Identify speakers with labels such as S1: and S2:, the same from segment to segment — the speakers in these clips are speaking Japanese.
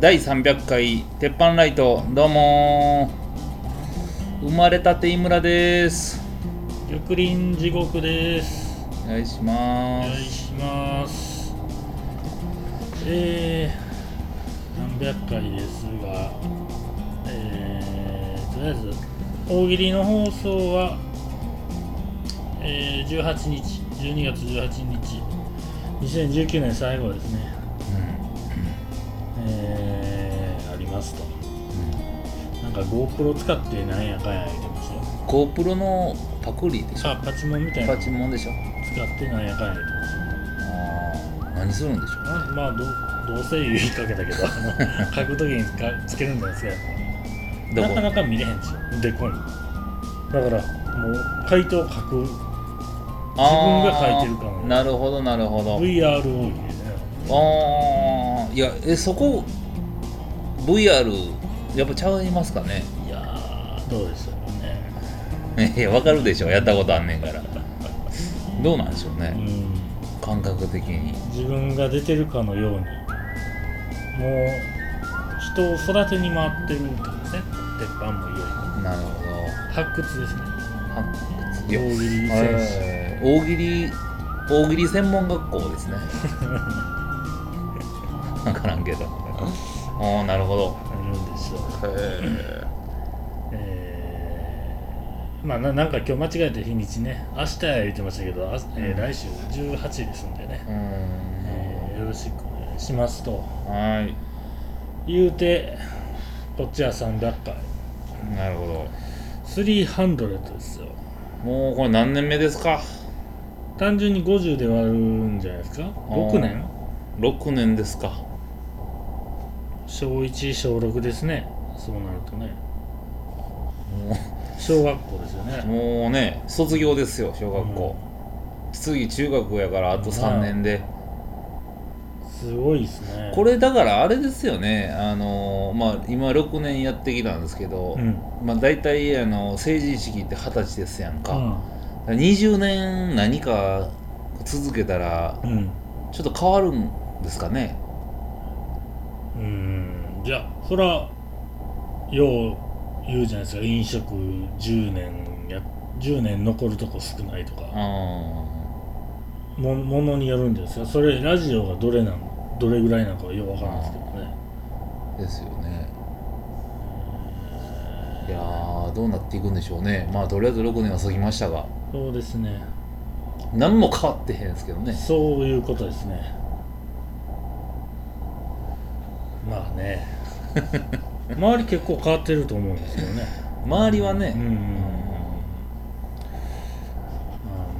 S1: 第第300回鉄板ライトどうもー。生まれたて井村です。
S2: 玉林地獄です。
S1: お願いし
S2: お
S1: ます。
S2: 願いします。えー、300回ですがえー、とりあえず大喜利の放送は、えー、18日12月18日2019年最後ですねか GoPro 使ってなんやかんや言ってますよ。
S1: GoPro のパクリでしょ？
S2: あパチモンみたいな。
S1: パチモンでしょ？
S2: 使ってなんやかんや言ってますよ。
S1: あー。何するんでしょう？
S2: ままあどどうせ言いかけたけどあの 書く時にかつけるんじゃないですか
S1: どこ？
S2: なかなか見れへんですよでこいだからもう回答書く。自分が書いてるかのよ。う
S1: なるほどなるほど。
S2: VR 大喜利でね。
S1: ああいやえそこ VR やっぱちゃいますかね。
S2: いやーどうでしょうね。
S1: いやわかるでしょ。やったことあんねんから。どうなんでしょうね。
S2: うん。
S1: 感覚的に。
S2: 自分が出てるかのように。もう人を育てに回ってるってことですね。鉄板もいよい。よ
S1: なるほ
S2: 発掘ですね。
S1: ど発掘。
S2: 大喜利選手
S1: えー大喜利大喜利専門学校ですね。分からんけど。ああなるほど
S2: あるんですよ
S1: へ
S2: えー。まあななんか今日間違えて日にちね明日や言ってましたけど、あえー来週18ですんでね、
S1: え
S2: えーよろしくお願いしますと。
S1: はい。
S2: 言うてこっちは300回。
S1: なるほど。
S2: 300ですよ。
S1: もうこれ何年目ですか？
S2: 単純に50で割るんじゃないですか？6年
S1: ？6年ですか。
S2: 小1小6ですねそうなるとね。
S1: も
S2: 小学校ですよ
S1: う
S2: ね。
S1: もうね卒業ですよ小学校、次中学やからあと3年で、
S2: すごいですね。
S1: これだからあれですよね。あのまあ今6年やってきたんですけど、
S2: うん。
S1: まあ大体あの成人式って二十歳ですやんか、
S2: うん。
S1: 20年何か続けたら
S2: うん。
S1: ちょっと変わるんですかね。
S2: うん。じゃあそらよう言うじゃないですか。飲食10年や10年残るとこ少ないとか。
S1: あ
S2: もものによるんですよそれラジオがどれなんどれぐらいなのかはようわからんですけどね。
S1: ーですよね。いやーどうなっていくんでしょうね。まあとりあえず6年は過ぎましたが。
S2: そうですね。
S1: 何も変わってへんですけどね。
S2: そういうことですね。まあね 周り結構変わってると思うんですけどね。
S1: 周りはね、
S2: うん。うん。うん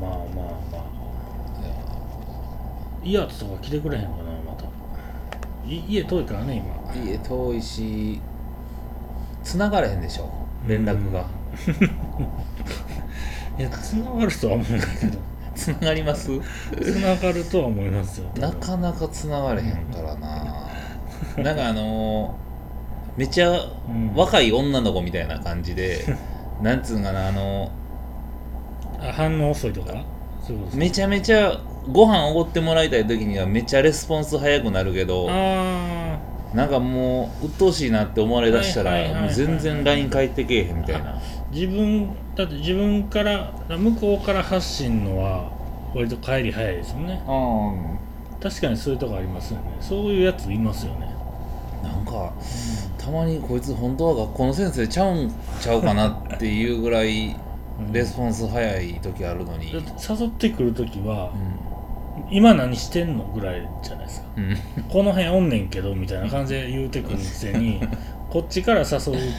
S2: まあまあまあ。まあいいやつとか来てくれへんかなまた。い家遠いからね今。
S1: 家遠いし繋がれへんでしょ。連絡が、
S2: いや繋がるとは思うんだけど。
S1: 繋がります？
S2: 繋がるとは思いますよ。
S1: なかなか繋がれへんからな。なんかあのーめっちゃ
S2: うん。
S1: 若い女の子みたいな感じで、なんつうんかなあの
S2: あ反応遅いとか？
S1: めちゃめちゃご飯おごってもらいたい時にはめっちゃレスポンス早くなるけど
S2: あ
S1: なんかもう鬱陶しいなって思われだしたらもう全然 LINE 返ってけえへんみたいな。
S2: ー自分だって自分から向こうから発信のは割と帰り早いですよね。
S1: う
S2: 確かにそういうとこありますよね。そういうやついますよね。
S1: んなんかたまにこいつ本当は学校の先生ちゃうんちゃうかなっていうぐらい
S2: うん
S1: レスポンス早い時あるのに。
S2: 誘ってくるときは
S1: う「
S2: 今何してんの?」ぐらいじゃないですか。
S1: んうん「
S2: この辺おんねんけど」みたいな感じで言うてくるくせに こっちから誘う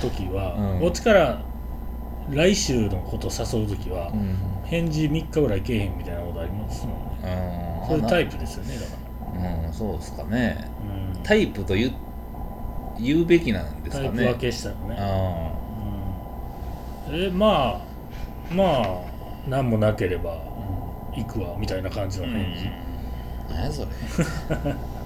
S2: ときは、
S1: うん。
S2: こっちから来週のこと誘うときは、
S1: うん。
S2: 返事3日ぐらいけえへんみたいなことありますもんね。
S1: うん
S2: そういうタイ
S1: プ
S2: プですよねだか
S1: うんそうですかね。タイプと言う言うべきなんですかね。
S2: タイプ分けしたらね、
S1: あ
S2: うん、えまあまあ何もなければ行くわみたいな感じ
S1: あ
S2: の返事、
S1: 何やそれ。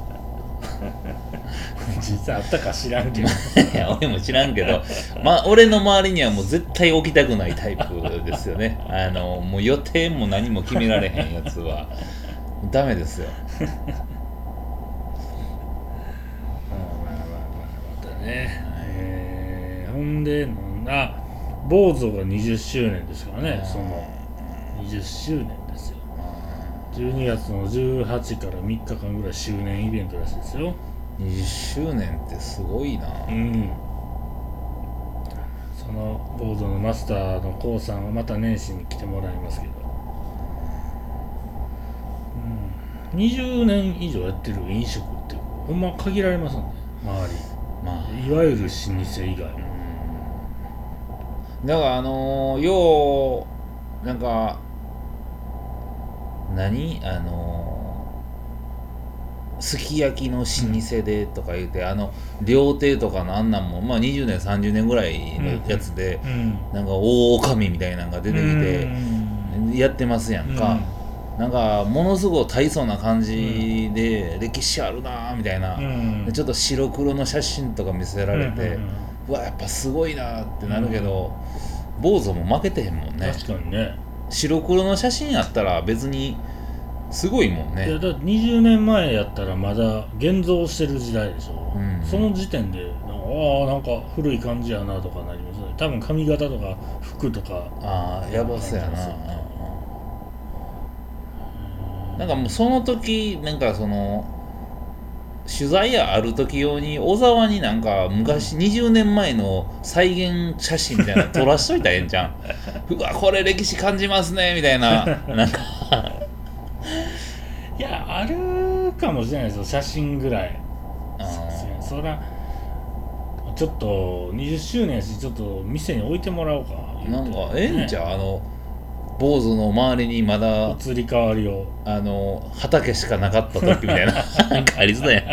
S2: 実際あったか知らんけど。
S1: いや俺も知らんけど。まあ俺の周りにはもう絶対起きたくないタイプですよね。あのもう予定も何も決められへんやつは。ダメですよ
S2: んであ坊主が20周年ですからね。その20周年ですよ。12月の18から3日間ぐらい周年イベントらしいですよ。
S1: 20周年ってすごいな。
S2: うん。そのボードのマスターの k o さんはまた年始に来てもらいますけど、うん、20年以上やってる飲食ってほんま限られますんで周
S1: まあ。
S2: りいわゆる老舗以外は
S1: だからあのー、ようなんか何？あのーすき焼きの老舗でとか言うて、あの料亭とかのあんなんもまあ20年30年ぐらいのやつで、
S2: うん。
S1: なんか大女将みたいなのが出てきてやってますやんか、なんかものすごい大層な感じで歴史あるなーみたいな、ちょっと白黒の写真とか見せられて、
S2: うんうんうん
S1: うわやっぱすごいなってなるけど、坊主も負けてへんもんね。
S2: 確かにね。
S1: 白黒の写真やったら別にすごいもん
S2: いや
S1: ね
S2: だって20年前やったらまだ現像してる時代でしょ、
S1: うん。
S2: その時点でああなんか古い感じやなとかなりますね。多分髪型とか服とか。
S1: ああやばそうやな、
S2: うん
S1: うん。なんかもうその時なんかその取材やある時用に小沢になんか昔20年前の再現写真みたいなの 撮らしといたらええんじゃん。うわこれ歴史感じますねみたいな。なんか。
S2: いやあるかもしれないですよ写真ぐらい。そらちょっと20周年やしちょっと店に置いてもらおうか
S1: なんかええんちゃう？あの坊主の周りにまだ
S2: 移り変わりを。
S1: あの畑しかなかった時みたいな。なんかありそうやん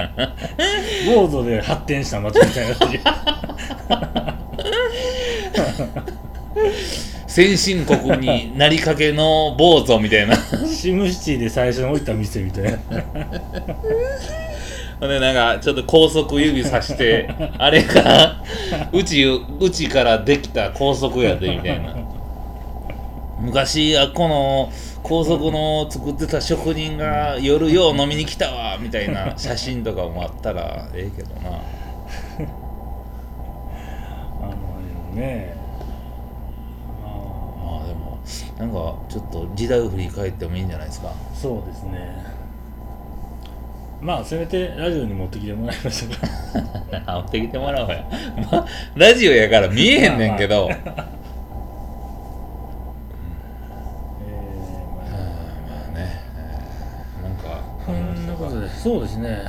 S2: ボードで発展した街みたいな
S1: 先進国になりかけの坊主みたいな。
S2: シムシティで最初に置いた店みたいな。
S1: ほんでなんかちょっと高速指さしてあれがうちうちからできた高速やでみたいな昔あっこの高速の作ってた職人が夜よう飲みに来たわみたいな写真とかもあったらええけどな。
S2: あのね。あ
S1: まあでもなんかちょっと時代を振り返ってもいいんじゃないですか。
S2: ーそうですね。まあせめてラジオに持ってきてもらいましょうか。
S1: 持ってきてもらおうや、まあ、ラジオやから見えへんねんけど、
S2: えーまあ
S1: まあね、えーなんか
S2: そんなことでそうですね。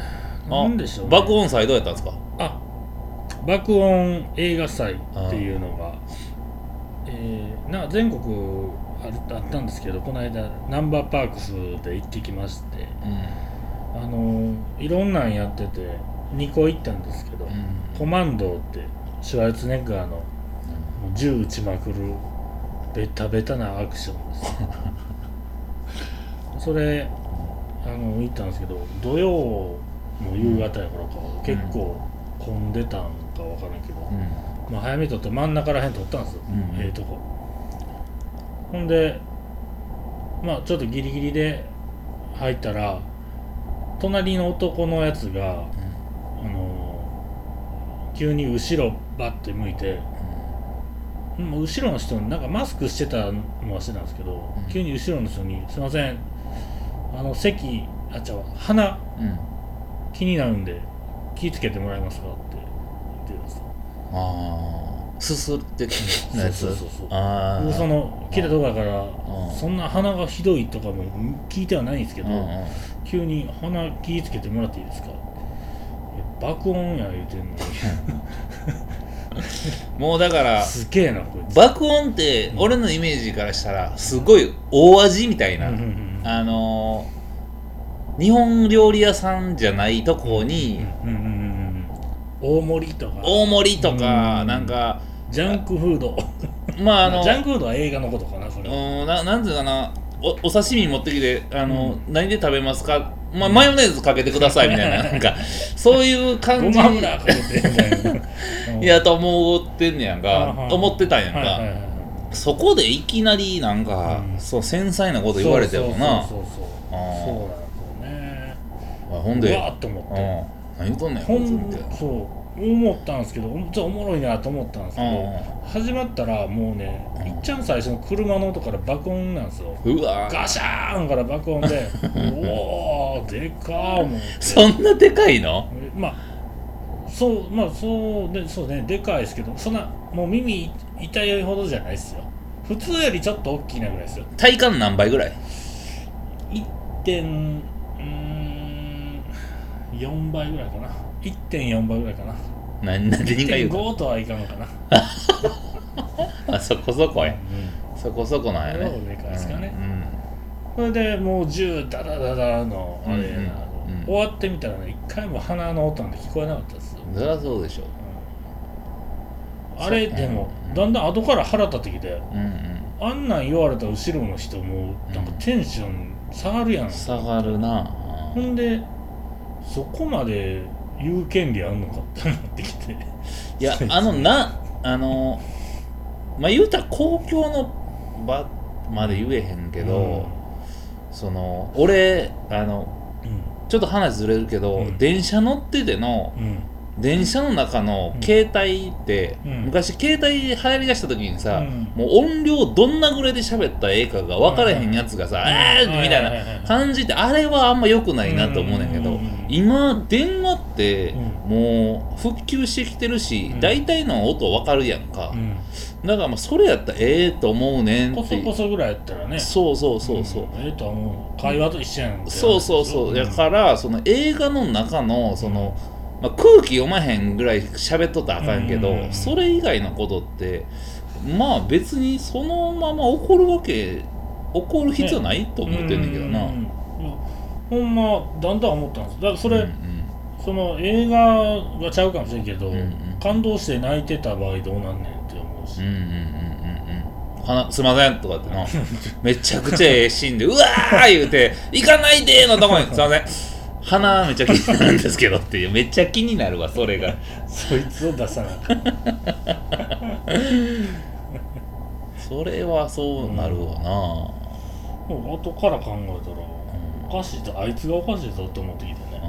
S1: あ
S2: なんでしょう、ね、
S1: 爆音祭どうやったんですか？
S2: あ爆音映画祭っていうのが、えーな全国あったんですけどこの間ナンバーパークスで行ってきまして
S1: う
S2: あのいろんなんやってて2個行ったんですけど、
S1: ん、
S2: コマンドってシュワルツェネッガーの銃撃ちまくるベタベタなアクションです。それあの行ったんですけど土曜の夕方やからか結構混んでたんか分からんけど、
S1: うん。
S2: まあ、早めに撮って真ん中らへん撮ったんですよ、
S1: うん。
S2: ええとこ。ほんでまあちょっとギリギリで入ったら隣の男のやつがあの急に後ろバッて向いて後ろの人になんかマスクしてたのはしてたんですけど、
S1: うん。
S2: 急に後ろの人に「すいませんあの席あちゃうわ鼻
S1: うん。うん
S2: 気になるんで気ぃつけてもらえますか?」って言ってたんですよ。
S1: ああすすってなやつ？
S2: そうそうそうそう。
S1: あ
S2: その来たとこやから
S1: うん。
S2: そんな鼻がひどいとかも聞いてはないんですけど、急に鼻気ぃつけてもらっていいですか？え爆音や言うてんのに。
S1: もうだから
S2: すげえなこいつ。
S1: 爆音って俺のイメージからしたらすごい大味みたいな、
S2: うんうんうん
S1: あのー日本料理屋さんじゃないとこに、
S2: うんうんうんうん大盛りとか。
S1: 大盛りとか、
S2: うん
S1: なんか
S2: ジャンクフード。
S1: まああの
S2: ジャンクフードは映画のことかなそれは。
S1: うんななんていうかなおお刺身持ってきてあの、何で食べますか、まあ、マヨネーズかけてくださいみたいななんかそういう
S2: ご
S1: 感じ
S2: い
S1: やと思ってんねやんか。思ってたんやんか、
S2: はいはいはい
S1: そこでいきなりなんか、
S2: うん。
S1: そう繊細なこと言われてもな。
S2: そうそうそうそう。そうなんですよね。
S1: あほんで
S2: うわーっと思って。
S1: うん何言うとんねん
S2: ほんそう思ったんですけどちょっとおもろいなと思ったんですけど、
S1: う
S2: 始まったらもうねいっちゃん最初の車の音から爆音なんですよ。
S1: んうわ
S2: ガシャーンから爆音で おおでかー思って。
S1: そんなでかいの？
S2: まあそうまあそうでそうねでかいですけどそんなもう耳痛いほどじゃないですよ。普通よりちょっと大きいなぐらいですよ。
S1: 体感何倍ぐらい
S2: ？1点うーん4倍ぐらいかな。1.4倍ぐらいかな。
S1: な何が言うの
S2: 1.5とはいかんのかな、
S1: あそこそこや。
S2: う
S1: そこそこなんやね。
S2: そうでかいですかね。
S1: うん
S2: んそれでもう銃ダダダダのあれな、
S1: うん。うんうん
S2: 終わってみたらね一回も鼻の音なんて聞こえなかったです
S1: そりゃそうでしょ。
S2: あれでもだんだん後から腹立ってきて
S1: うんうん。
S2: あんなん言われた後ろの人もなんかテンション下がるやん、
S1: 下がるな。
S2: ほんでそこまで言う権利あんのかって思ってきて。
S1: いやあのなあのまあ言うたら公共の場まで言えへんけど、その俺あの
S2: うん。
S1: ちょっと話ずれるけど、
S2: うん。
S1: 電車乗ってての
S2: うん
S1: 電車の中の携帯って、
S2: うん。
S1: 昔携帯流行りだした時にさ、
S2: うん。
S1: もう音量どんなぐらいで喋ったらええかが分からへんやつがさ、えーみたいな感じってあれはあんま良くないなと思うねんけど、
S2: うん。
S1: 今電話って
S2: う
S1: もう復旧してきてるし、
S2: うん。
S1: 大体の音分かるやんか、
S2: うん。
S1: だからまあそれやったらええと思うねん
S2: こそ
S1: って
S2: こそぐらいやったらね。
S1: そうそうそうそう、
S2: ん。ええとは思う。会話と一緒やん
S1: そうそうそう。だからその映画の中のその、まあ、空気読まへんぐらい喋っとったらあかんけど、
S2: うん。
S1: それ以外のことってまあ別にそのまま起こるわけ起こる必要ないと思ってんねんけどな、
S2: ほんまだんだん思ったんです。だからそれ、
S1: うん
S2: その映画がちゃうかもしれんけど、
S1: うんうん。
S2: 感動して泣いてた場合どうなんねんって思うし、
S1: うんうんうんうんすいませんとかってな。めちゃくちゃええシーンでうわー言うて行かないでーのとこにすいません鼻めっちゃ気になるんですけどっていうめっちゃ気になるわそれが。
S2: そいつを出さな。
S1: それはそうなるわな、
S2: もう後から考えたらおかしいぞあいつがおかしいぞって思ってきてね。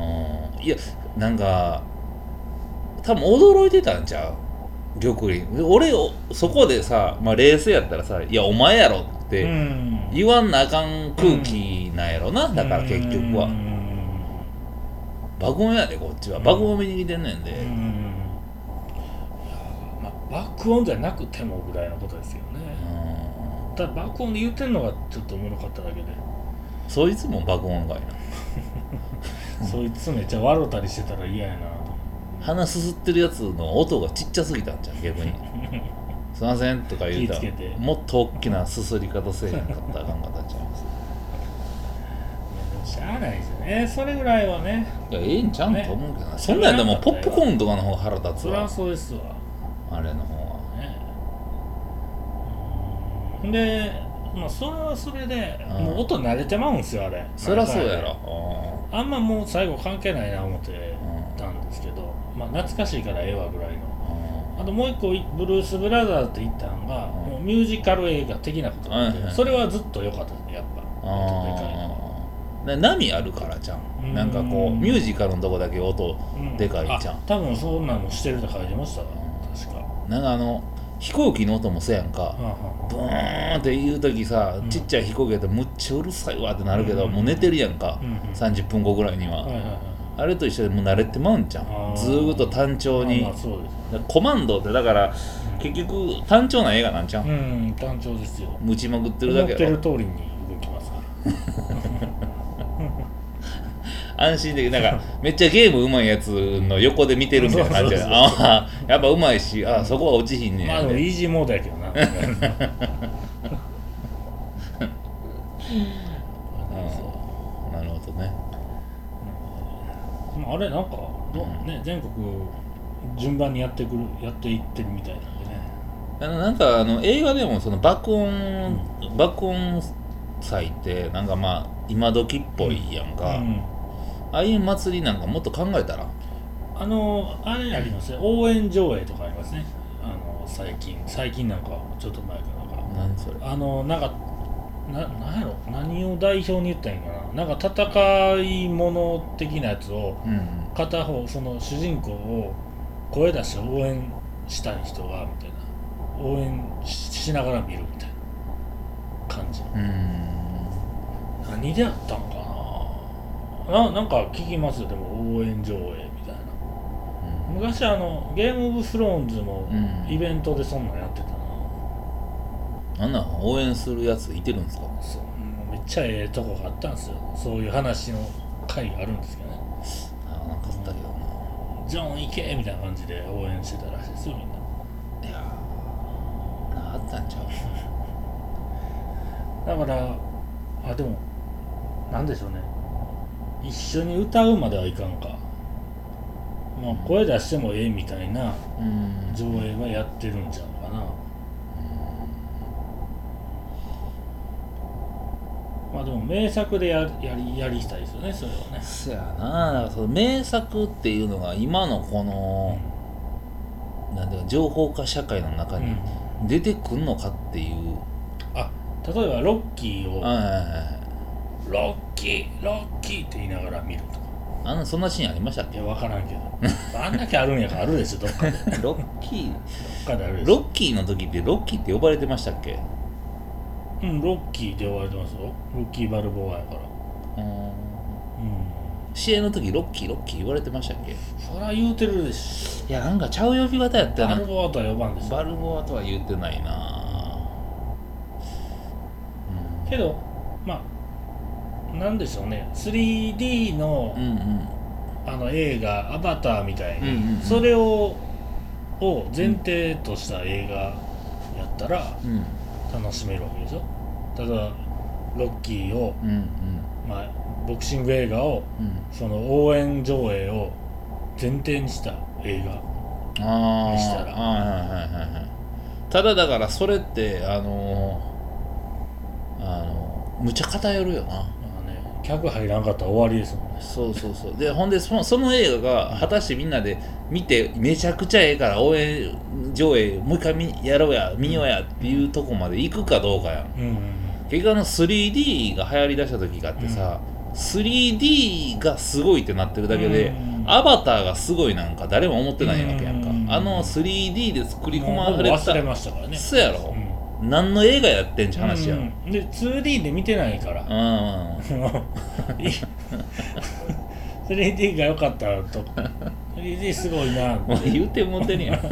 S1: うん。いやなんか多分驚いてたんちゃう玉林。俺をそこでさ、まあ、冷静やったらさ「いやお前やろ」っ
S2: う
S1: て
S2: ん。
S1: 言わんなあかん空気なんやろな、だから結局は。
S2: うん
S1: 爆音やでこっちは。
S2: うん。
S1: 爆音見に来てんねんで、
S2: うん。いやまあ爆音じゃなくてもぐらいのことですよね。
S1: うん。
S2: ただ爆音で言ってんのがちょっとおもろかっただけで。
S1: そいつも爆音がいな。
S2: そいつめっちゃ笑ったりしてたら嫌やなと。
S1: 鼻すすってるやつの音がちっちゃすぎたんじゃん逆に「すいません」とか言うたらもっと大きなすすり方せえへんかったらあかんかったんちゃいます
S2: いやでもしゃあないですよね。それぐらいはね。
S1: いやええんちゃうん
S2: ね
S1: と思うけどな、そんなんやったらもうポップコーンとかの方が腹立つ
S2: そりゃ
S1: わ
S2: そうですわ。
S1: あれの方は。
S2: でまあそれはそれで
S1: うん。
S2: もう音慣れてまうんすよあれ。
S1: そりゃそうやろ。
S2: あんまもう最後関係ないな思ってたんですけどまあ懐かしいからええわぐらいの。
S1: うん。
S2: あともう一個ブルース・ブラザーズって言ったのが、
S1: うん。
S2: もうミュージカル映画的なことなんで、
S1: はいはい
S2: それはずっと良かったですねやっぱ。音でかいの
S1: あーで波あるからじゃ
S2: うん。
S1: んなんかこうミュージカルのとこだけ音
S2: うん。
S1: でかいじゃん。
S2: あ多分そんなのしてるって書いてましたわ。確か。
S1: なんかあの飛行機の音もそうやんか。ブーンって言う時さ
S2: うん。
S1: ちっちゃい飛行機やったらむっちゃうるさいわってなるけど
S2: うん。
S1: もう寝てるやんか。
S2: うんうん。
S1: 30分後ぐらいには。
S2: あはいはいはい。
S1: あれと一緒でもう慣れてまうんじゃん。ずーっと単調に。
S2: まあまあそうです
S1: コマンドってだから結局単調な映画なんちゃう
S2: うん単調ですよ。
S1: むちまくってるだけやろ。
S2: る通りに動きますから
S1: 安心できなんか めっちゃゲームうまいやつの横で見てるみたいな感じでああやっぱうまいしああそこは落ちひんね
S2: まあ
S1: や
S2: でもイージーモードやけどな。
S1: うん。なるほどね。
S2: まああれなんかね全国順番にやってくるやっていってるみたいなんでね。
S1: あのなんかあの映画でもその爆音、爆音祭ってなんかまあ今時っぽいやんか、
S2: うん
S1: ああいう祭りなんかもっと考えたら？
S2: あのあれありますね。応援上映とかありますね。あの最近。最近なんかちょっと前かなんか。
S1: 何それ？
S2: あのなんかななんやろ？何を代表に言ったらいいんかな？なんか戦い物的なやつを
S1: うん。
S2: 片方その主人公を声出して応援したい人がみたいな。応援ししながら見るみたいな感じ。
S1: うん。
S2: 何でやったんか？なななんか聞きます。よでも応援上映みたいな。昔あのゲームオブスローンズも
S1: うん。
S2: イベントでそんなんやってたな、
S1: あんなん応援するやついてるんですか？
S2: そう。めっちゃええとこがあったんですよ。そういう話の会があるんですけどね。
S1: あなんかあったけど
S2: ジョン行けみたいな感じで応援してたらしいですよみんな。い
S1: やあったんちゃう？
S2: だからあでもなんでしょうね一緒に歌うまではいかんか。まあ声出してもええみたいな
S1: うん。
S2: 上映はやってるんちゃうかな。まあでも名作でややりやりたいですよねそれはね。
S1: そやな。その名作っていうのが今のこの、なんていうか情報化社会の中に出てくんのかっていう、
S2: あ例えばロッキーを
S1: はいはいはい
S2: ロッキーロッキーって言いながら見るとか。
S1: あのそんなシーンありましたっけ？
S2: いや分からんけど。あんだけあるんやからあるでしょ どっかで。どっ
S1: ロッキ
S2: かであるでしょ。
S1: ーロッキーの時ってロッキーって呼ばれてましたっけ？
S2: うんロッキーって呼ばれてますよ。ロッキーバルボアやから。
S1: うん
S2: うん。
S1: 試合の時ロッキーロッキー言われてましたっけ？
S2: そりゃ言うてるでし
S1: いやなんかちゃう呼び方やったよな。
S2: バルボアとは呼ばんでしょ。
S1: バルボアとは言ってないな
S2: けどまあなんでしょうね。3D の,、
S1: うんうん。
S2: あの映画「アバター」みたいに、
S1: うんうんうん。
S2: それをを前提とした映画やったら
S1: うん。
S2: 楽しめるわけでしょ。ただロッキーを、
S1: うんうん。
S2: まあ、ボクシング映画を
S1: うん。
S2: その応援上映を前提にした映画にしたら。
S1: はいはいただだからそれってあのーあのむちゃ偏るよな
S2: 客入らんかったら終わりですもんね。
S1: そうそうそう。でほんでそのその映画が果たしてみんなで見てめちゃくちゃええから応援上映もう一回見やろうや見ようやっていうとこまで行くかどうかやん。
S2: うんうん
S1: 結局あの 3D が流行りだした時があってさ、3D がすごいってなってるだけで、
S2: うん。
S1: アバターがすごいなんか誰も思ってないわけやんか、
S2: うん。
S1: あの 3D で作り込まれた
S2: 忘れましたからね。
S1: そうやろ、
S2: うん
S1: 何の映画やってんちゃう話やん、うん
S2: うんで 2D で見てないから。い 3D が良かったと。3D すごいな。
S1: もう言うてもうてるやん。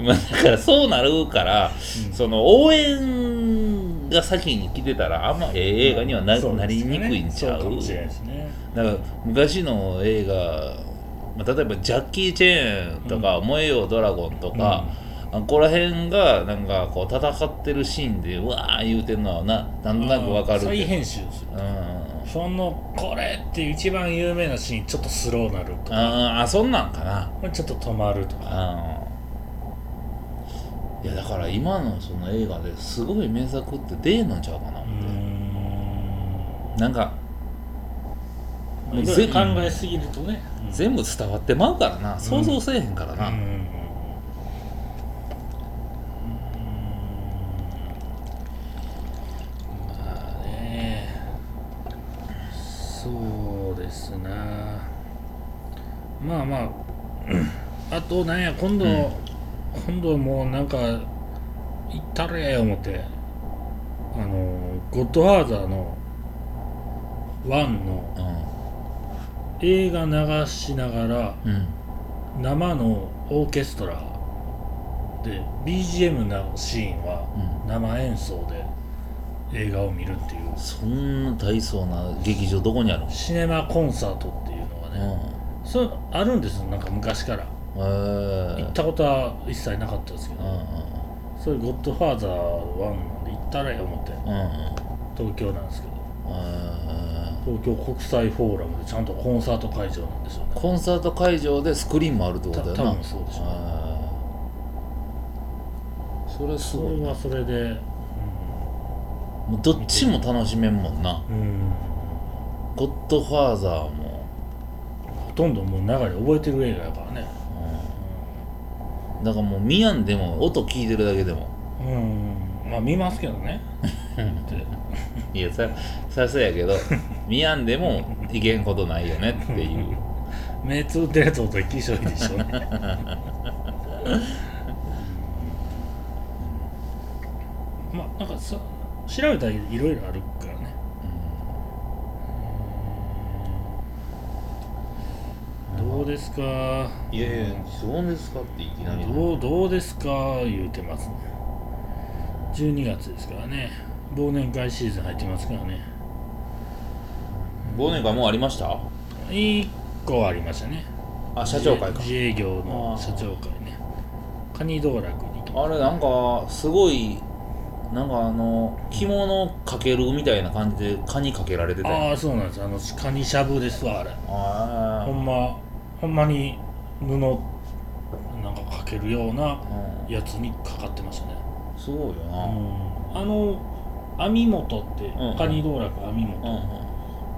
S1: まあだからそうなるから、
S2: うん。
S1: その応援が先に来てたらあんまええ映画にはな,、
S2: そう
S1: なりにくいんちゃ
S2: そうかもしれないですね。
S1: だから昔の映画、まあ、例えばジャッキー・チェーンとか、燃えよドラゴンとか、あここら辺がなんかこう戦ってるシーンでうわー言うてんのはななんとなくわかる
S2: 再編集する
S1: うん。
S2: そのこれって一番有名なシーンちょっとスローなるとか。
S1: あーあそんなんかな。
S2: ちょっと止まるとか。
S1: あいやだから今のその映画ですごい名作って出えんのんちゃうかな、
S2: うーん。
S1: なんか
S2: 考えすぎるとね、うん。
S1: 全部伝わってまうからな。想像せえへんからな、
S2: うん。うん。まあね。そうですな。まあまあ。あとなんや今度、
S1: うん。
S2: 今度もうなんか行ったれ思って。あの「ゴッドファーザー」の1の映画流しながら生のオーケストラで BGM のシーンは
S1: うん。
S2: 生演奏で映画を見るっていう。
S1: そんな大層な劇場どこにあるの？
S2: シネマコンサートっていうのがね、そうあるんですよなんか昔から。行ったことは一切なかったですけど、それゴッドファーザー1なんで行ったらよ思って東京なんですけど。
S1: へ
S2: 東京国際フォーラムでちゃんとコンサート会場なんですよ。ね
S1: ーコンサート会場でスクリーンもあるってことだよな。
S2: た多分そうでしょう。ね
S1: それすごいな。
S2: それはそれで
S1: もうどっちも楽しめんもんな。
S2: うん、うん
S1: ゴッドファーザーも。
S2: ほとんどもう流れ覚えてる映画やからね。
S1: だからもう見やんでも音聞いてるだけでも。
S2: うん。まあ見ますけどね。っ て
S1: いやささそうやけど見やんでもいけんことないよねっていう。
S2: 目つぶってるやつほどきしょいでしょ。まあなんかさ調べたらいろいろあるからね。どうですか？
S1: いやいやそうですかっていきなり。
S2: どうどうですか？言うてますね。12月ですからね忘年会シーズン入ってますからね。
S1: 忘年会もうありました
S2: ？1個ありましたね。
S1: あ社長会か。
S2: 自営業の社長会ね。カニ道楽に
S1: あれなんかすごいなんかあの着物かけるみたいな感じでカニかけられてたよ
S2: ああそうなんです。あのカニしゃぶですわあれ。
S1: あ
S2: ほんまほんまに布なんかかけるような
S1: うん。
S2: やつにかかってましたね、
S1: すごいよ
S2: う
S1: な、
S2: ん、あの網本って、
S1: うん。
S2: カニ道楽網
S1: うん。
S2: 本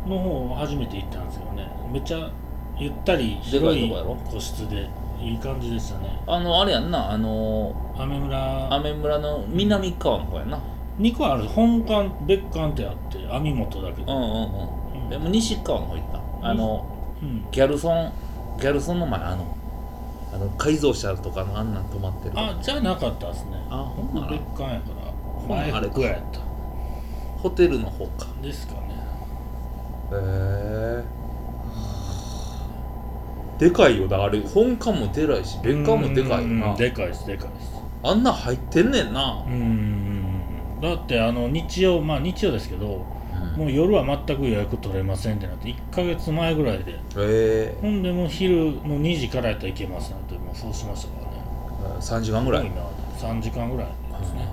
S2: の方初めて行ったんですよね。めっちゃゆったり
S1: でか
S2: 広い
S1: いとこやろ？
S2: 個室でいい感じでしたね。
S1: あのあれやんなあの
S2: アメ村。
S1: 雨村の南側の方やな。
S2: 2個ある本館別館ってあって網本だけど、
S1: うんうんうん。でも西側の方行った。あの
S2: うん。
S1: ギャルソンギャルソンの前あのあの改造車とかのあんなん止まってる。
S2: あじゃなかったですね。
S1: あほんな。ら
S2: 別館やから
S1: ほんならあれか。
S2: やった
S1: ホテルの方か。
S2: ですかね。
S1: へえでかいよな。あれ本館もでかいし別館もでかいよ
S2: うん
S1: な
S2: でかいですでかいです。
S1: あんなん入ってんねんな。
S2: うんうんうん。だってあの日曜まあ日曜ですけどもう夜は全く予約取れませんってなって1ヶ月前ぐらいで。ほんでもう昼の2時からやったら行けますなんてもうそうしましたからね。
S1: 3時間ぐらい。
S2: すごいな。3時間ぐらいですね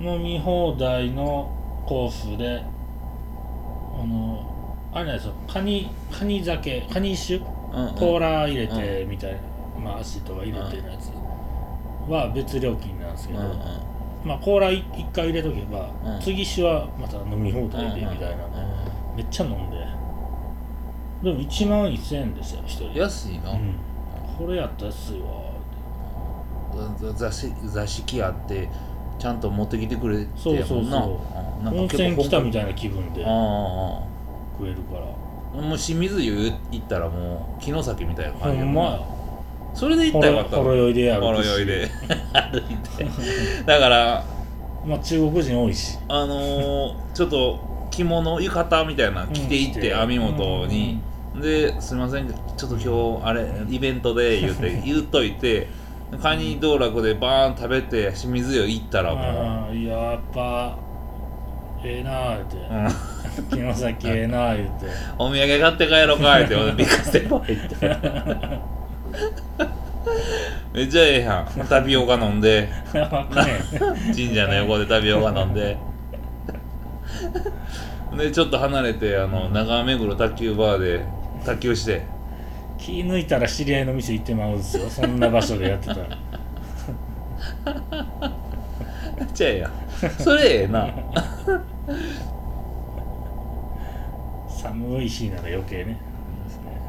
S2: 飲み放題のコースであのあれなんですよ。カニカニ酒カニ酒？
S1: うんうん。
S2: コーラ入れてみたいな、まあ足とか入れてるやつ。は別料金なんですけど、
S1: うんうん。
S2: まあコーラ1回入れとけば、
S1: うん。
S2: 次酒はまた飲み放題でみたいな。ね、めっちゃ飲んで。でも1万1000円ですよ1人。
S1: 安いな、
S2: うん、これやったら安いわ
S1: 座敷あってちゃんと持ってきてくれて
S2: そうそうそう。温泉来たみ
S1: た
S2: たいな気分で食えるから。
S1: もう清水湯行ったらもう城崎みたいな
S2: ほ
S1: 感じや
S2: んまや。
S1: それで行ったらよかった
S2: ほろ酔いで歩
S1: ほろ酔いで。歩いて。だから
S2: まあ中国人多いし。
S1: あのーちょっと着物浴衣みたいなの着て行って
S2: うん
S1: 網元に、ですいませんちょっと今日あれイベントで言って 言っといてカニ道楽でバーン食べて清水湯行ったらも
S2: ああいややっぱええなあ言うて。
S1: う、うん
S2: 城崎ええなあ言うて。
S1: お土産買って帰ろうかって俺ビッグステップ入って。めっちゃええやん。タピオカ飲んで。神社の横でタピオカ飲んで。でちょっと離れてあの長目黒卓球バーで卓球して
S2: 気抜いたら知り合いの店行ってまうんですよ。そんな場所でやってたら。
S1: めっちゃええやん。それええな。
S2: 寒い日なら余計ね。ですね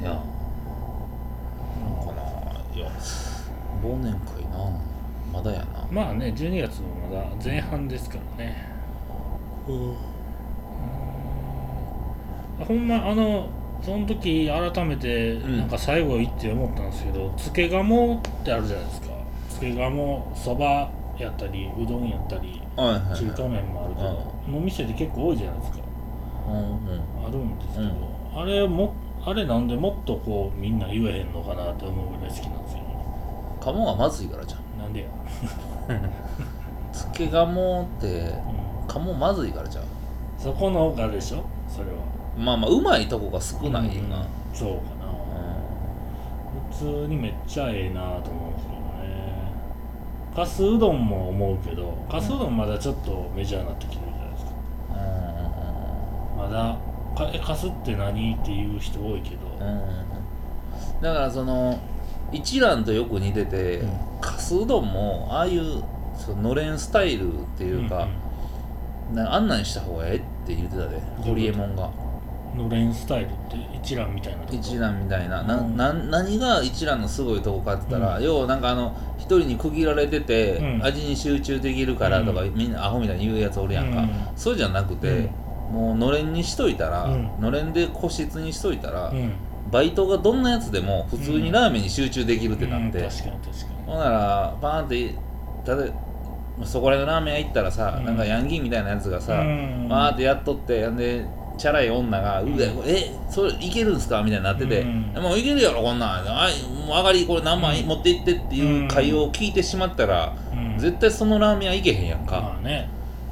S1: いや。なんかな。いや忘年会な。まだやな。
S2: まあね12月もまだ前半ですからねほんまあのその時改めて
S1: ん。
S2: なんか最後行って思ったんですけど、つけ鴨ってあるじゃないですか。つけ鴨そばやったりうどんやったり中華麺もあるけど、の店で結構多いじゃないですか。
S1: うんうん。
S2: あるんですけど、あれもあれなんでもっとこうみんな言えへんのかなって思うぐらい好きなんですよ。ね
S1: 鴨がまずいからじゃん。
S2: なんでや、
S1: つけ鴨って
S2: うん、
S1: 鴨まずいからじゃん。
S2: そこのがでしょ？それは
S1: まあまあうまいとこが少ないよな、
S2: うんそうかな。普通にめっちゃええなと思うんですけどね。かすうどんも思うけどかすうどんまだちょっとメジャーになってきてるじゃないですか。まだかえかすって何っていう人多いけど、
S1: うん。うんうんだからその一蘭とよく似てて、
S2: うん。
S1: かすうどんもああいうそののれんスタイルっていうか、なあん。なんした方がええって言ってたでホリエモンが
S2: のれんスタイルって一覧みたいな
S1: 一覧みたいな。な
S2: うん。
S1: な何が一覧のすごいとこかって言ったら、要はなんかあの一人に区切られてて、
S2: うん。
S1: 味に集中できるからとか、
S2: うん。
S1: みんなアホみたいに言うやつおるやんか、
S2: うん。
S1: そうじゃなくて、もうのれんにしといたら、
S2: うん。
S1: のれんで個室にしといたら、
S2: うん。
S1: バイトがどんなやつでも普通にラーメンに集中できるってなって、
S2: うん。確かに確か
S1: ほんならパーンってただそこらのラーメン屋行ったらさ、
S2: うん。
S1: なんかヤンギーみたいなやつがさ、
S2: うん。
S1: わーってやっとってでチャラい女が「うわえそれいけるんすか?」みたいになってて「
S2: うん。
S1: もういけるやろこんなん。あいもう上がりこれ何枚
S2: うん。
S1: 持って行って」っていう会話を聞いてしまったら、絶対そのラーメン屋行けへんやんか、
S2: まあね。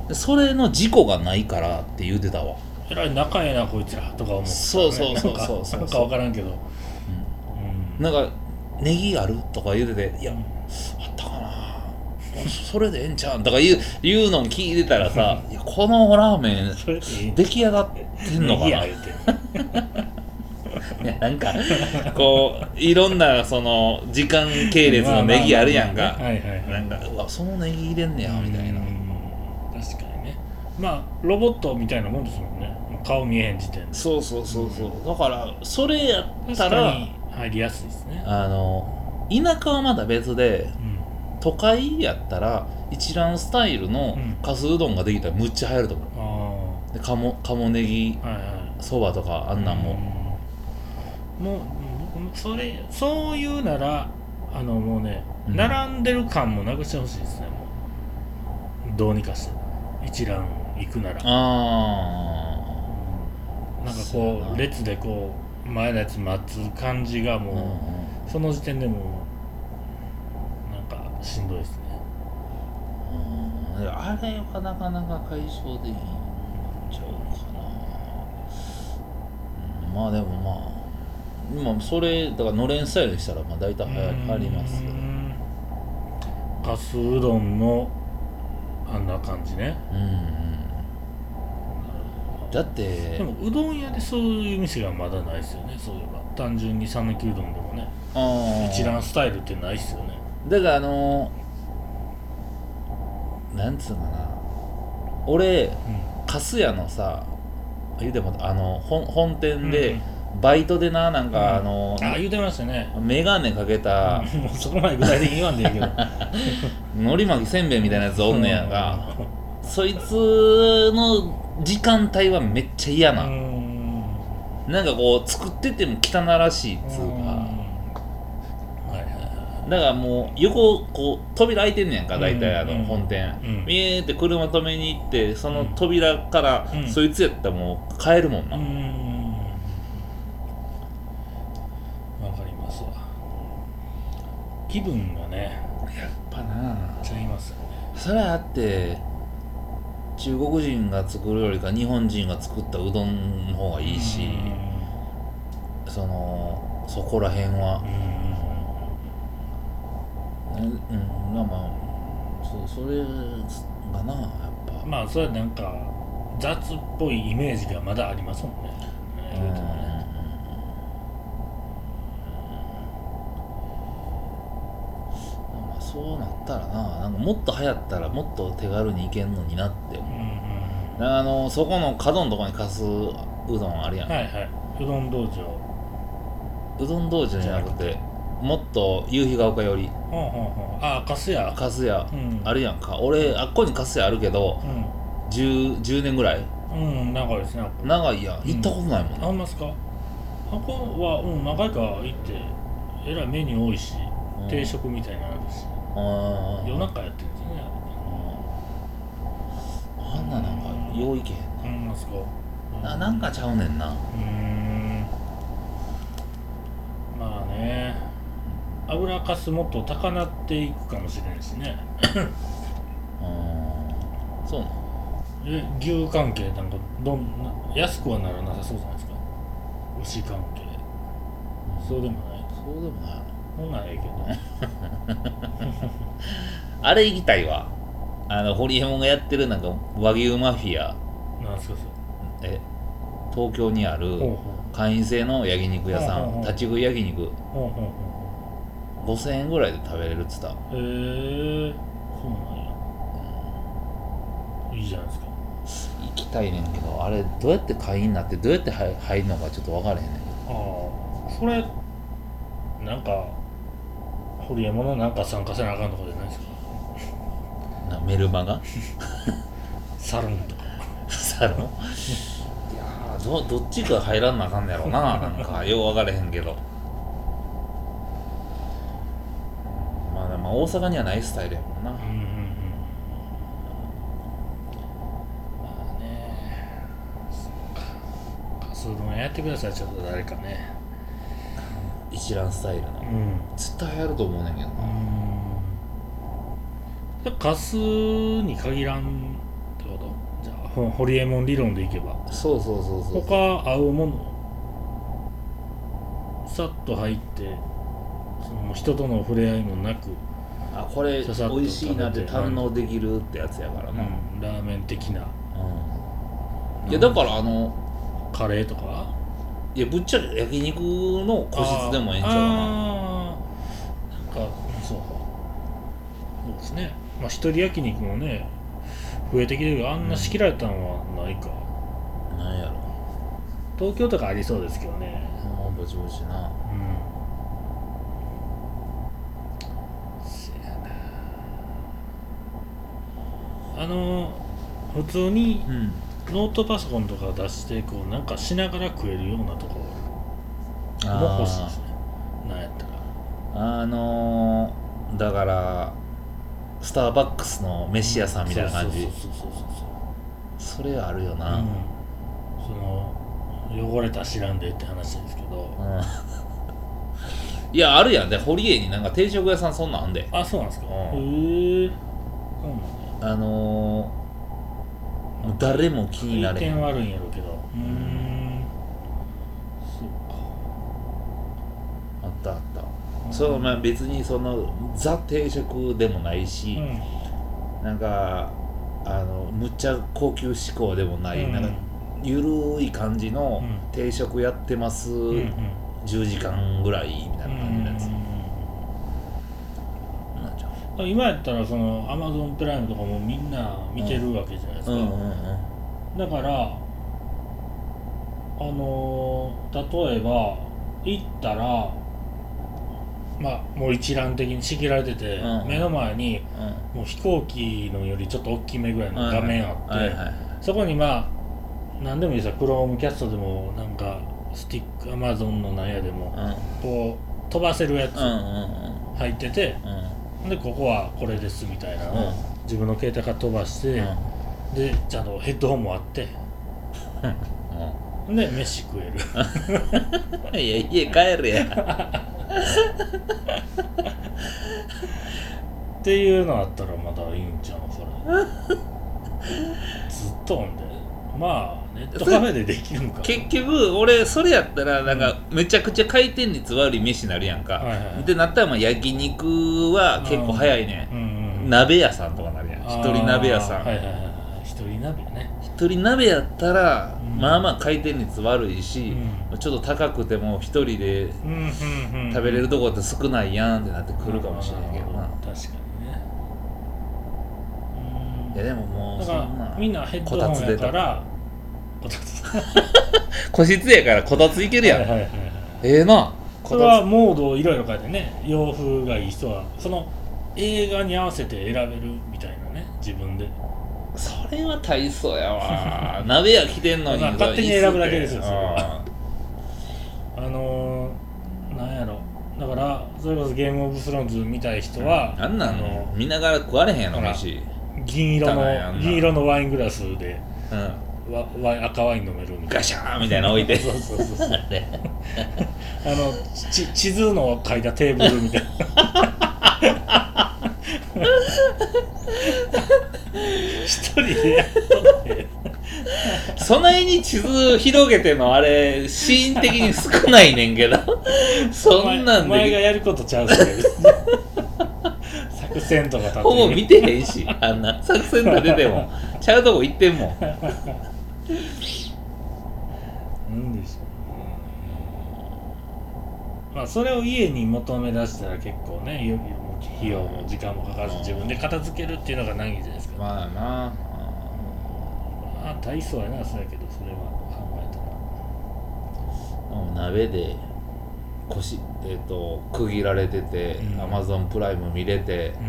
S1: でそれの事故がないからって言うてたわ。
S2: えらい仲ええなこいつらとか思ってたね、
S1: そうそうそうそうそう
S2: なんかなんか分からんけど、うん。
S1: なんか「ネギある?」とか言うてて「いや
S2: うん。
S1: あったかなそれでええんちゃうん?」とか言う言うの聞いてたらさ「いやこのラーメン出来上がってんのかな?」いや なんかこういろんなその時間系列のネギあるやんか。なんかうわそのネギ入れんねやみたいな。
S2: うん確かにね。まあロボットみたいなもんですもんね。顔見えへん時点で。
S1: そうそうそうそう。だからそれやった
S2: ら入りやすいですね。
S1: あの田舎はまだ別で
S2: うん
S1: 都会やったら一蘭スタイルの
S2: うん。
S1: かすうどんができたらむっちゃ流行ると思
S2: あ
S1: うで鴨鴨ネギ
S2: あはいはい。
S1: そばとかあんなんも、
S2: うん。もうそれそういうならあのもうね、
S1: うん。
S2: 並んでる感もなくしてほしいですねもう。どうにかして。一覧行くなら。
S1: あ
S2: なんかこう列でこう前のやつ待つ感じが
S1: あ、
S2: もう、
S1: うんうん。
S2: その時点でもうしんどいですね。
S1: うん。あれはなかなか解消できんちゃうかな、うん。まあでもまあ今それだからのれんスタイルにしたらまあ大体流行りますよ。
S2: うんかすうどんのあんな感じね。
S1: うんうん。だって
S2: でもうどん屋でそういう店がまだないですよね。そういえば。単純に讃岐うどんでもね。一蘭スタイルってないっすよね
S1: だからあのなんつうのかな。俺かすやのさ言うてもあの本本店で、バイトでななんか、あの
S2: あ言うてましたね。
S1: 眼鏡かけた
S2: もうそこまで具体的に言わんでいいけど。
S1: のり巻きせんべいみたいなやつおんねやんか。そいつの時間帯はめっちゃ嫌な、
S2: うん。
S1: なんかこう作ってても汚らしいっつう
S2: うん。
S1: かだからもう横こう扉開いてんねやんか大体あの
S2: うん
S1: 本店。
S2: うん。
S1: ビーって車止めに行ってその扉から
S2: うん。
S1: そいつやったらもう帰るもんな、
S2: わかりますわ。気分がね
S1: やっぱな。
S2: ちゃいますよね。
S1: それあって中国人が作るよりか日本人が作ったうどんの方がいいし、そのそこら辺は
S2: うん
S1: まあまあそうそれがなやっぱ、
S2: まあそれはなんか雑っぽいイメージがまだありますもんね。
S1: うん
S2: 言うてもね
S1: まあ、そうなったらななんかもっと流行ったらもっと手軽に行けんのになって思う。
S2: うんうん
S1: あのそこの角のとこに貸すうどんあるやん、
S2: はいはい。うどん道場。
S1: うどん道場じゃなくてもっと夕日が丘より。
S2: ほんほんほん。あかすや
S1: かすや
S2: うん。
S1: あるやんか。俺あっこにかすやあるけど 10, 10年ぐらい。
S2: うんうん長いですね。あ
S1: 長いやん。行ったことないもん。な、
S2: ほんますか？あこはうん何回か行ってえらいメニュー多いし
S1: うん。
S2: 定食みたいなのあるし。
S1: あー。
S2: 夜中やってるんですね。
S1: あんななんかよういけへん
S2: あんますか？
S1: ななんかちゃうねんな。
S2: うーん。まあね油かすもっと高なっていくかもしれないしね。
S1: うんそうなの。
S2: え牛関係なんかどんな安くはならなさそうじゃないですか。牛関係。そうでもない。
S1: そうでもない。
S2: そんなんええけど
S1: あれ行きたいわ。あのホリエモンがやってるなんか和牛マフィア。
S2: なんすかそ
S1: え東京にある
S2: れほうほ
S1: 会員制の焼肉屋さ
S2: ほうほうほう。
S1: ん立ち食い焼肉。
S2: うほうほう。ほ
S1: 5000円ぐらいで食べれるっつった。
S2: うへえそうなんや。いいじゃないですか。
S1: 行きたたいねんけどあれどうやって会員になってどうやって入入るのかちょっと分からへんねんけ
S2: ああそれなんかホリエモンのなんか参加せなあかんとかじゃないですか。
S1: どなメルマガ？
S2: サロンとか。
S1: サロン？いやーどどっちか入らんなあかんねやろななんか。よう分からへんけどまあ大阪にはないスタイルやもんな。
S2: うんうんうん。まあね。そっか。仮想丼やってください。ちょっと誰かね。
S1: 一覧スタイルの
S2: うん
S1: 絶対流行ると思うねんけどな。
S2: うん。カスに限らんってこと？じゃあホホリエモン理論でいけば。
S1: そうそうそうそう
S2: 他合うもの？さっと入ってその人との触れ合いもなく、
S1: あこれ美味しいなって堪能できるってやつやからな、
S2: うん。ラーメン的な。
S1: うん。いやだからあの
S2: カレーとか？
S1: いやぶっちゃけ焼肉の個室でもええんちゃうかな。
S2: なんかそうそうですね。まあ一人焼肉もね増えてきてるけどあんな仕切られたのはないか、
S1: なんやろ。
S2: 東京とかありそうですけどね。
S1: もうぼちぼちな
S2: うんせやなあの普通に
S1: うん。
S2: ノートパソコンとか出してこうなんかしながら食えるようなところも欲しいですね。なんやったら
S1: あのー、だからスターバックスの飯屋さんみたいな感じ。
S2: そうそうそうそうそう
S1: それあるよな、
S2: うん、その汚れた知らんでって話ですけど。
S1: うん。いやあるやん。で堀江になんか定食屋さんそんなんあんで。
S2: あそうなんですか。
S1: うん。
S2: へえそうなんだ
S1: あのー、誰も気になれへん
S2: はあるんやろうけど。うーん。そう
S1: あったあった。
S2: か
S1: そうまあ別にそのザ定食でもないし、
S2: うん。
S1: なんかあのむっちゃ高級志向でもない、
S2: うん。
S1: なんかゆるい感じの
S2: うん。
S1: 定食やってます、
S2: うんうん。
S1: 10時間ぐらいみたいな感じのやつ、なんじゃん
S2: 今やったらそのアマゾンプライムとかもみんな見てるわけじゃないですか、
S1: うんうんうん
S2: だからあのー例えば行ったらまあもう一覧的に仕切られてて、
S1: うん
S2: 目の前に
S1: うん
S2: もう飛行機のよりちょっと大きめぐらいの画面あって、そこにまあ何でもいいですよ。クロームキャストでもなんかスティックアマゾンのなんやでもこう飛ばせるやつ
S1: うんうんうん
S2: 入ってて、
S1: うん
S2: でここはこれですみたいな。のを
S1: うん。
S2: 自分の携帯から飛ばして、でちゃんとヘッドホンもあって。で飯食える。
S1: うんいや家帰れや
S2: っていうのあったらまだいいんちゃうそれ。ずっとほんで。まあネットカフェでできるんか
S1: 結局俺それやったらなんかめちゃくちゃ回転率悪い飯になるやんか、
S2: はいはいはい。
S1: でなったらまあ焼肉は結構早いね。
S2: うんうん
S1: 鍋屋さんとかなるやん。一人鍋屋さん、
S2: あーはいはいはいはい。一人鍋ね。
S1: 一人鍋やったら、
S2: うん。
S1: まあまあ回転率悪いし、
S2: う
S1: ちょっと高くても一人で食べれるとこって少ないやんってなってくるかもしれないけどな、
S2: 確かにね。うん。
S1: いやでももうそんな
S2: らみんなヘッドホンやからこたつ
S1: 個室やからこたついけるやん、
S2: はいはいはいはい。
S1: ええな。
S2: それはモードをいろいろ変えてね洋風がいい人はその映画に合わせて選べるみたいなね自分で。
S1: それは大層やわ。鍋屋来てんのに
S2: まあ勝手に選ぶだけですよ
S1: うん
S2: それは。あのー、なんやろ。だからそれこそゲームオブスローンズ見たい人は
S1: あんな
S2: あ
S1: の見ながら食われへんやろ飯。
S2: 銀色の。銀色のワイングラスで
S1: うん
S2: わワイン赤ワイン飲めるみたいな。
S1: ガシャーンみたいなの置いて。
S2: そうそうそうそう。
S1: あ
S2: のち地図の書いたテーブルみたいな。一人でやっとって。
S1: そないに地図広げてのあれシーン的に少ないねんけど。そんなん
S2: お前が
S1: で
S2: やることちゃうし作戦とか立て
S1: ほぼ見てへんしあんな。作戦立てても。ちゃうとこ行ってんもん
S2: なんでしょうまあそれを家に求め出したら結構ねよ費用も時間もかからず自分で片付けるっていうのが難儀じゃないですか、
S1: まあな
S2: まあ大層やなそうやけどそれは考えたら。
S1: 鍋で腰、えー、と区切られてて
S2: うん。
S1: アマゾンプライム見れて
S2: う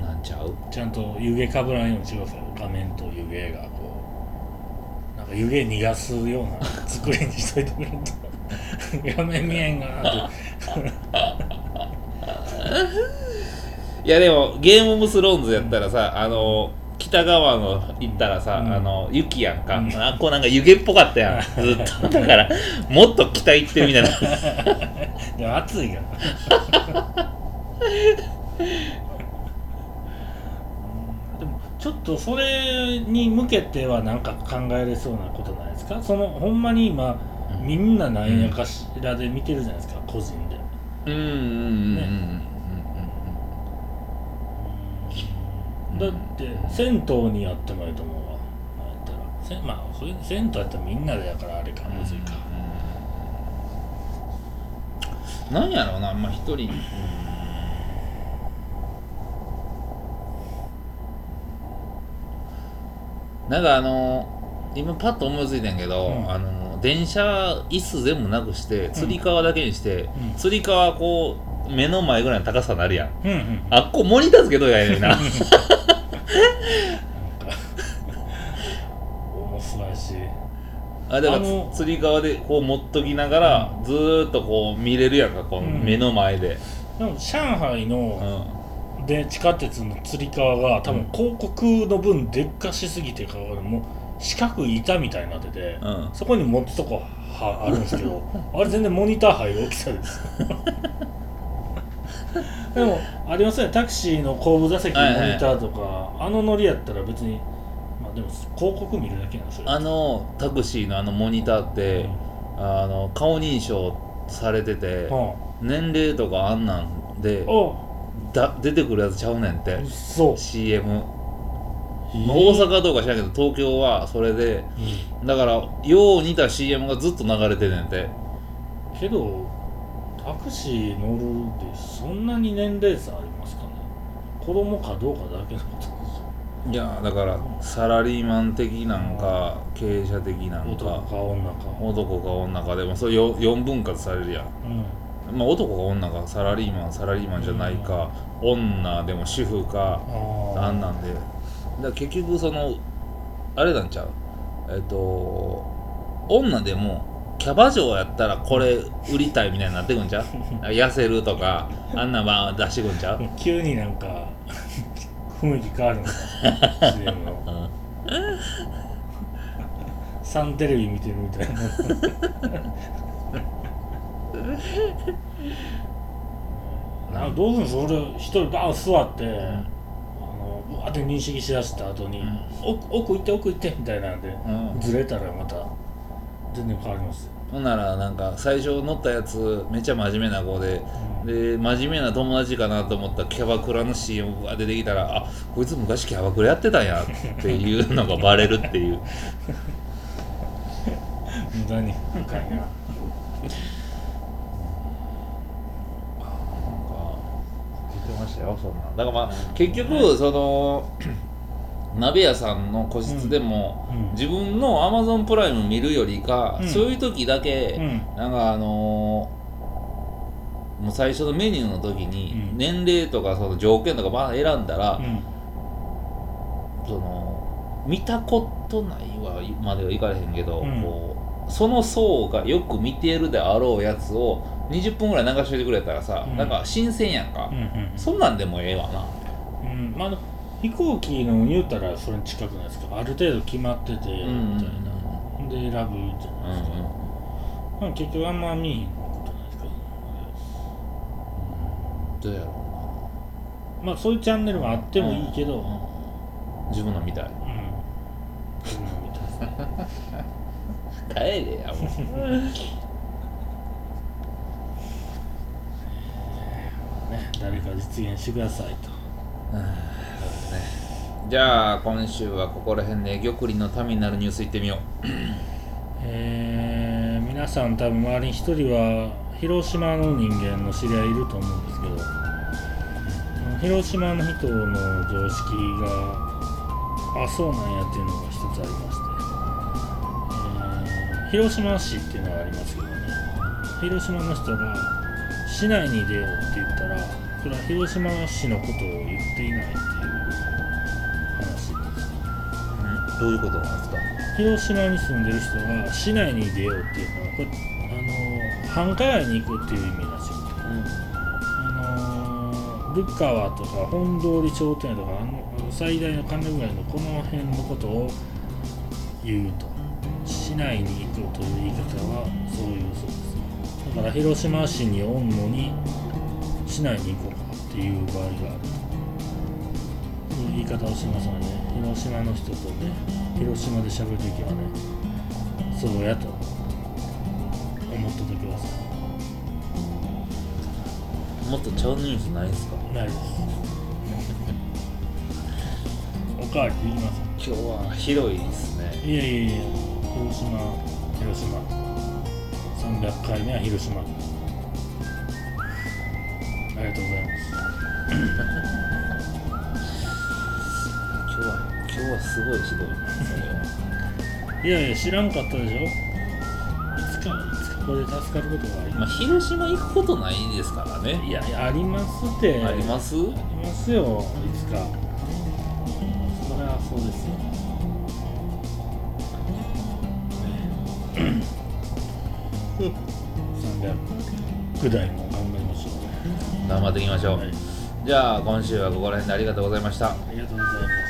S2: ん。
S1: なんちゃう？
S2: ちゃんと湯気かぶらんようにしてください画面と湯気がこう。なんか湯気逃がすような作りにしといてくれると画面見えんがなって。
S1: いやでもゲームオブスローンズやったらさあの北側の行ったらさ、
S2: うん。
S1: あの雪やんか、
S2: うん。
S1: あこうなんか湯気っぽかったやん。ずっと。だからもっと北行ってるみたいな。
S2: でも暑いから。うんでもちょっとそれに向けてはなんか考えれそうなことないですか？そのほんまに今
S1: うん
S2: みんななんやかしらで見てるじゃないですか個人で。
S1: うんうんうんうんうん
S2: だって銭湯にやってもいいと思うわ。なんやったら。せまあ銭湯やったらみんなでやからあれかむずいか。
S1: うんなんやろうなまあ一人なんかあの今パッと思いついてんけど、
S2: うん。
S1: あの電車椅子全部なくしてつり革だけにして、
S2: うん。
S1: つり革こう目の前ぐらいの高さになるやん。
S2: うんうん
S1: あっこモニターつけとやねんな。
S2: なん。か 面白いし。
S1: あだからつつり革でこう持っときながら、ずーっとこう見れるやんかこの
S2: うん。
S1: 目の前で、
S2: でも上海
S1: うん。
S2: ので地下鉄のつり革が多分広告の分でっかしすぎてかもう四角い板みたいになってて、
S1: うん。
S2: そこに持つとこはあるんですけど あれ全然モニター入る大きさです。でもありますよね。タクシーの後部座席のモニターとか、あのノリやったら別にまあでも広告見るだけなんですよ
S1: あのタクシーのあのモニターって、あの顔認証されてて、
S2: は
S1: 年齢とかあんなんでだ出てくるやつちゃうねんって。
S2: そう。
S1: CM、大阪どうか知らんけど東京はそれでだからよう似た CM がずっと流れてんねんて。
S2: けどタクシー乗るでそんなに年齢差ありますかね。子供かどうかだけのことで
S1: いやだからサラリーマン的なんか経営者的なん
S2: すよ男
S1: か
S2: か女か。
S1: 男か女かでもそれ 4, 分割されるやん。
S2: うん。
S1: まあ男か女かサラリーマンサラリーマンじゃないか、女でも主婦か
S2: あ
S1: あんなんでだ結局そのあれなんちゃう？えっと女でもキャバ嬢やったらこれ売りたいみたいになってくんちゃう？痩せるとかあんなんまあ出してくんちゃう、
S2: 急になんか雰囲気変わるんの。
S1: うん。
S2: サンテレビ見てるみたいな。なんどうするんそれ一人バーン座って、うわーって認識しだした後に、
S1: うん。
S2: 奥奥行って奥行ってみたいなんで、
S1: うん。
S2: ずれたらまた全然変わりますよ、
S1: ほんならなんか最初乗ったやつめっちゃ真面目な子でで真面目な友達かなと思ったキャバクラの CM が出てきたらあこいつ昔キャバクラやってたんやっていうのがバレるっていう。
S2: 無駄に深いな
S1: なんか言ってましたよそんなん。だからまあ結局その 鍋屋さんの個室でも、
S2: うん。
S1: 自分のアマゾンプライム見るよりか、
S2: うん。
S1: そういう時だけ、
S2: うん。
S1: なんかあのーもう最初のメニューの時に
S2: うん。
S1: 年齢とかその条件とかバーン選んだら、
S2: うん。
S1: その見たことないはまではいかれへんけど、
S2: うん。
S1: こうその層がよく見てるであろうやつを20分ぐらい流しといてくれたらさ、
S2: うん。
S1: なんか新鮮やんか、
S2: うんうん
S1: そんなんでもええわな。
S2: うん。まあ、飛行機の言うたらそれに近くないですか？ある程度決まっててみたいな、
S1: うん
S2: で選ぶじゃないですか、まあ、結局あんま見えへんことないですか
S1: ど。うやろ
S2: まあそういうチャンネルもあって
S1: うな
S2: もいいけど、うん
S1: うん。自分の見たい。
S2: 自分のみたい。
S1: 帰れやもう
S2: 誰か実現してくださいと。
S1: じゃあ今週はここら辺で玉林のためになるニュースいってみよう。
S2: えー皆さん多分周りに一人は広島の人間の知り合いいると思うんですけど広島の人の常識があそうなんやっていうのが一つありまして、えー広島市っていうのがありますけどね。広島の人が市内に出ようって言ったらそれは広島市のことを言っていないっていう話です
S1: うん。どういうことなんですか？
S2: 広島に住んでる人が市内に出ようっていうのはこれあの繁華街に行くっていう意味らしくてあのー、ルッ川とか本通り商店とかあの最大の神田ぐらいのこの辺のことを言うと。市内に行くという言い方はそういうそうですだから広島市におんのに市内に行こうかっていう場合があるとそういう言い方をしますので、ね、広島の人とね広島で喋るときはねそうやと思っとってください
S1: もっとちゃうニュースないですか？
S2: ないです。おかわりできます？
S1: 今日は広いですね
S2: いやいやいや、広島、広島。300回目は広島。ありがとうございます。
S1: 今日は今日はすごいひどいなそれはい
S2: やいや、知らんかったでしょ？いつか、いつかこれで助かることがあり
S1: まあ
S2: ます。
S1: 広島行くことないですからね
S2: いやいや、ありますって。
S1: あります？
S2: ありますよ、いつか。それはそうですよ。300代も頑張りましょう。
S1: 頑張っていきましょう、
S2: はい。
S1: じゃあ今週はここら辺でありがとうございました。
S2: ありがとうございます。